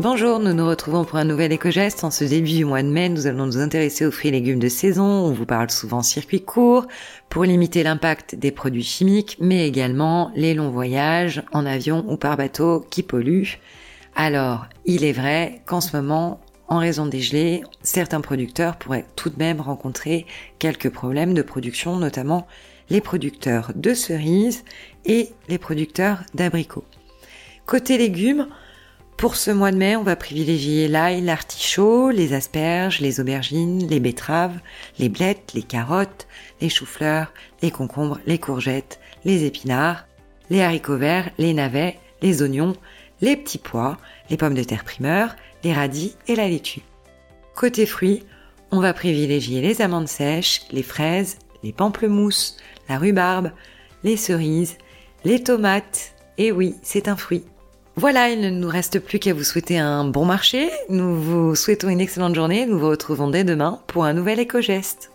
Bonjour, nous nous retrouvons pour un nouvel éco-geste. En ce début du mois de mai, nous allons nous intéresser aux fruits et légumes de saison. On vous parle souvent circuit court pour limiter l'impact des produits chimiques, mais également les longs voyages en avion ou par bateau qui polluent. Alors, il est vrai qu'en ce moment, en raison des gelées, certains producteurs pourraient tout de même rencontrer quelques problèmes de production, notamment les producteurs de cerises et les producteurs d'abricots. Côté légumes, pour ce mois de mai, on va privilégier l'ail, l'artichaut, les asperges, les aubergines, les betteraves, les blettes, les carottes, les choux-fleurs, les concombres, les courgettes, les épinards, les haricots verts, les navets, les oignons, les petits pois, les pommes de terre primeurs, les radis et la laitue. Côté fruits, on va privilégier les amandes sèches, les fraises, les pamplemousses, la rhubarbe, les cerises, les tomates. Et oui, c'est un fruit. Voilà, il ne nous reste plus qu'à vous souhaiter un bon marché. Nous vous souhaitons une excellente journée. Nous vous retrouvons dès demain pour un nouvel éco-geste.